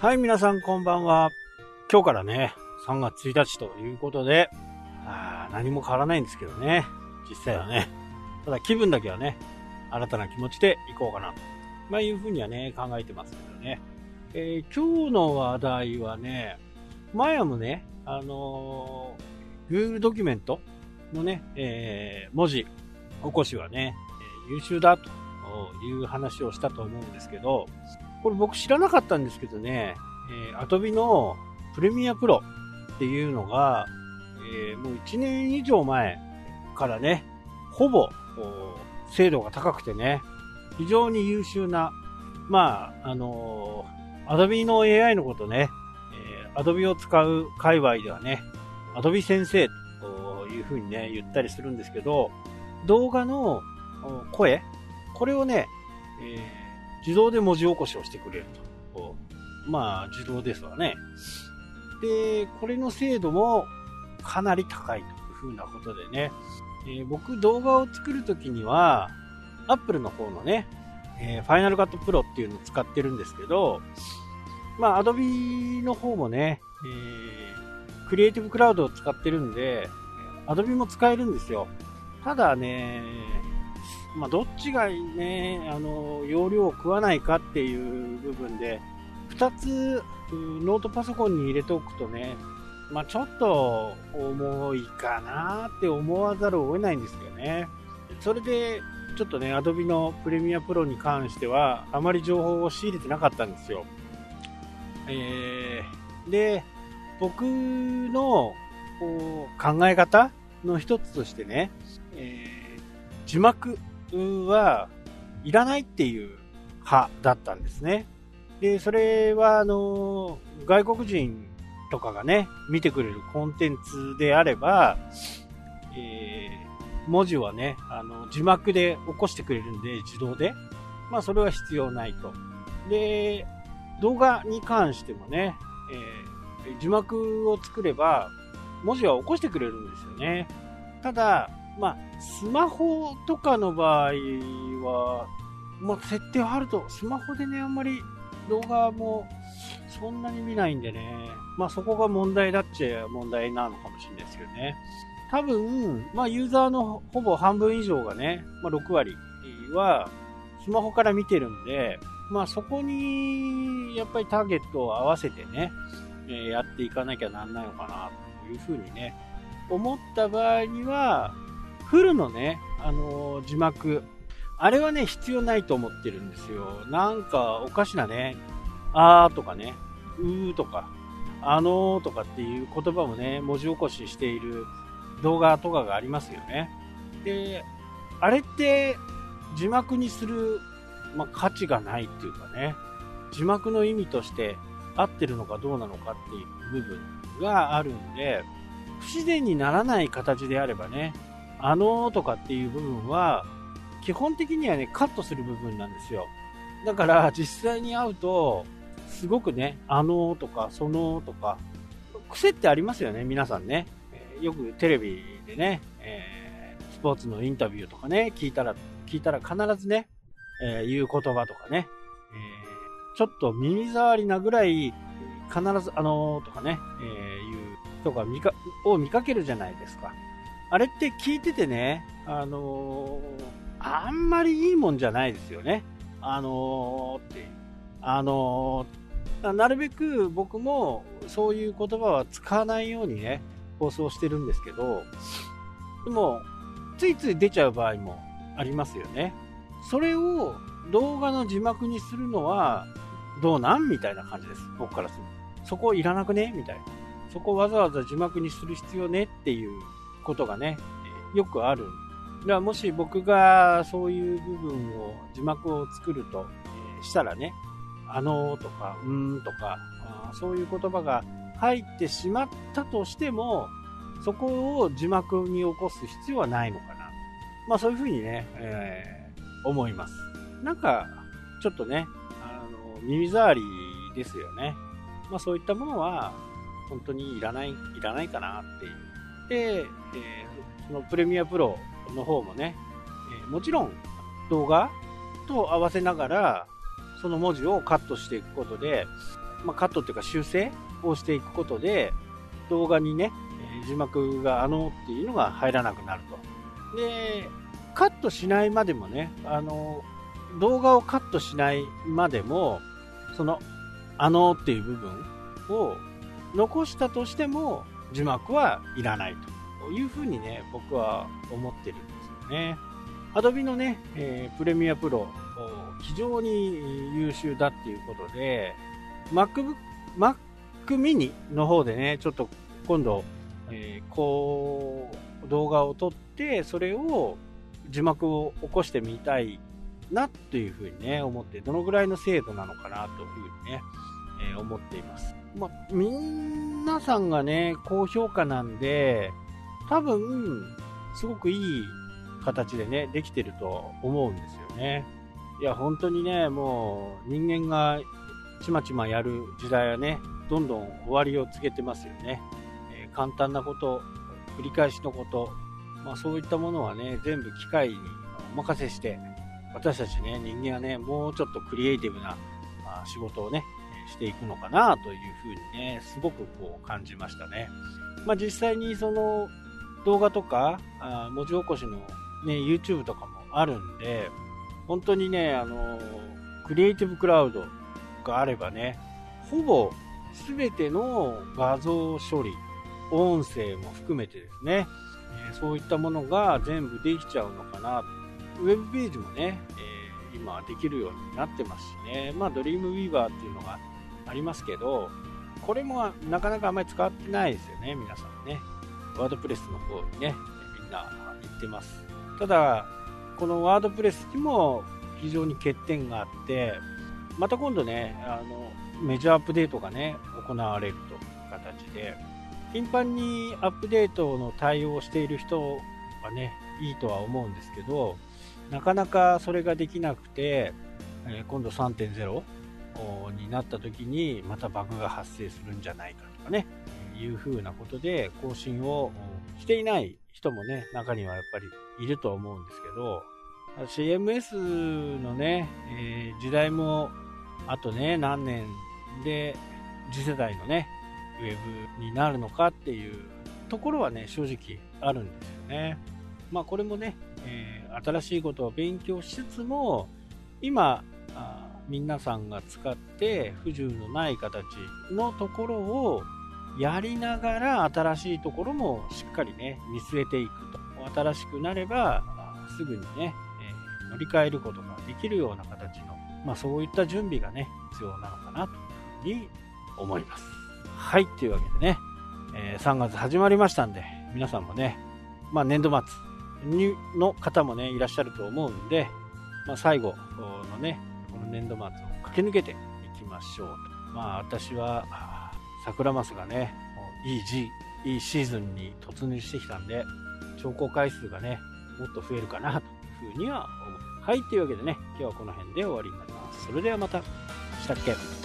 はい、皆さんこんばんは。今日からね、3月1日ということで、あー何も変わらないんですけどね。実際はね。ただ気分だけはね、新たな気持ちでいこうかなと。まあいうふうにはね、考えてますけどね。えー今日の話題はね、前もね、あのー Google ドキュメントのね、えー文字起こしはね、優秀だという話をしたと思うんですけど、これ僕知らなかったんですけどね、えー、Adobe のプレミアプロっていうのが、えーもう1年以上前からね、ほぼ精度が高くてね、非常に優秀な、まあ、あのー、Adobe の AI のことね、えー、Adobe を使う界隈ではね、Adobe 先生というふうにね、言ったりするんですけど、動画の声、これをね、えー自動で文字起こしをしてくれると。まあ、自動ですわね。で、これの精度もかなり高いというふうなことでね、えー僕動画を作るときには、Apple の方のね、えー、Final Cut Pro っていうのを使ってるんですけど、まあ、Adobe の方もね、えー、クリエイティブクラウドを使ってるんで、Adobe も使えるんですよ。ただね、まあ、どっちがね、あの、容量を食わないかっていう部分で、2つノートパソコンに入れておくとね、まあ、ちょっと重いかなって思わざるを得ないんですよね。それで、ちょっとね、Adobe のプレミアプロに関しては、あまり情報を仕入れてなかったんですよ。えー、で、僕の考え方の一つとしてね、えー字幕はいらないっていう派だったんですね。で、それは、あの、外国人とかがね、見てくれるコンテンツであれば、えー文字はね、あの、字幕で起こしてくれるんで、自動で。まあ、それは必要ないと。で、動画に関してもね、えー字幕を作れば、文字は起こしてくれるんですよね。ただ、まあ、スマホとかの場合は、まあ、設定あると、スマホでね、あんまり動画もそんなに見ないんでね、まあそこが問題だっちゃ問題なのかもしれないですけどね。多分、まあユーザーのほぼ半分以上がね、まあ6割はスマホから見てるんで、まあそこにやっぱりターゲットを合わせてね、えーやっていかなきゃなんないのかなというふうにね、思った場合には、フルのね、あのー字幕、あれはね、必要ないと思ってるんですよ。なんか、おかしなね、あーとかね、うーとか、あのーとかっていう言葉もね、文字起こししている動画とかがありますよね。で、あれって字幕にする、まあ、価値がないっていうかね、字幕の意味として合ってるのかどうなのかっていう部分があるんで、不自然にならない形であればね、あのーとかっていう部分は、基本的にはね、カットする部分なんですよ。だから、実際に会うと、すごくね、あのーとか、そのーとか、癖ってありますよね、皆さんね。えよくテレビでね、えースポーツのインタビューとかね、聞いたら、聞いたら必ずね、えー言う言葉とかね、えーちょっと耳障りなぐらい、必ずあのーとかね、えいう人が見か、を見かけるじゃないですか。あれって聞いててね、あのーあんまりいいもんじゃないですよね。あのーって。あのーなるべく僕もそういう言葉は使わないようにね、放送してるんですけど、でも、ついつい出ちゃう場合もありますよね。それを動画の字幕にするのはどうなんみたいな感じです。僕からすると。そこいらなくねみたいな。そこわざわざ字幕にする必要ねっていうことがね、よくある。だからもし僕がそういう部分を、字幕を作ると、えしたらね、あのーとか、うーんとか、あそういう言葉が入ってしまったとしても、そこを字幕に起こす必要はないのかな。まあそういうふうにね、えー思います。なんか、ちょっとね、あの、耳障りですよね。まあそういったものは、本当にいらない、いらないかなっていう。で、えーそのプレミアプロの方もね、えーもちろん動画と合わせながら、その文字をカットしていくことで、まあ、カットっていうか修正をしていくことで、動画にね、字幕があのっていうのが入らなくなると。で、カットしないまでもね、あの、動画をカットしないまでも、その、あのっていう部分を残したとしても字幕はいらないというふうにね、僕は思ってるんですよね。Adobe のね、えー、プレミアプロ、非常に優秀だっていうことで、MacBook、Mac mini の方でね、ちょっと今度、えー、こう、動画を撮って、それを字幕を起こしてみたいなというふうにね、思って、どのぐらいの精度なのかなというふうにね、え、思っています。まあ、皆さんがね、高評価なんで、多分、すごくいい形でね、できてると思うんですよね。いや、本当にね、もう人間がちまちまやる時代はね、どんどん終わりを告げてますよね。えー、簡単なこと、繰り返しのこと、まあ、そういったものはね、全部機械にお任せして、私たちね、人間はね、もうちょっとクリエイティブな仕事をね、していくのかなというふうにね、すごくこう感じましたね。まあ、実際にその動画とか、あ文字起こしのね、YouTube とかもあるんで、本当にね、あの、クリエイティブクラウドがあればね、ほぼ全ての画像処理、音声も含めてですね、えそういったものが全部できちゃうのかな。ウェブページもね、えー、今できるようになってますしね、まあ、ドリームウィーバーっていうのがありますけど、これもなかなかあんまり使ってないですよね、皆さんね。ワードプレスの方にね、みんな行ってます。ただ、このワードプレスにも非常に欠点があって、また今度ね、あの、メジャーアップデートがね、行われるという形で、頻繁にアップデートの対応をしている人はね、いいとは思うんですけど、なかなかそれができなくて、え今度3.0になった時にまたバグが発生するんじゃないかとかね、いうふうなことで更新をしていない人もね、中にはやっぱりいると思うんですけど、CMS のね、えー、時代もあとね、何年で次世代のね、ウェブになるのかっていうところはね、正直あるんですよね。まあこれもね、えー、新しいことを勉強しつつも、今、あ皆さんが使って不自由のない形のところをやりながら新しいところもしっかりね、見据えていくと。新しくなれば、すぐにね、え、乗り換えることができるような形の、まあそういった準備がね、必要なのかなというふうに思います。はい、というわけでね、えー、3月始まりましたんで、皆さんもね、まあ年度末にの方もね、いらっしゃると思うんで、まあ最後のね、年度末を駆け抜けていきましょうと。まあ私は、桜マスがね、いい時、いいシーズンに突入してきたんで、調校回数がね、もっと増えるかなというふうには思う。はい、というわけでね、今日はこの辺で終わりになります。それではまた、したっけ？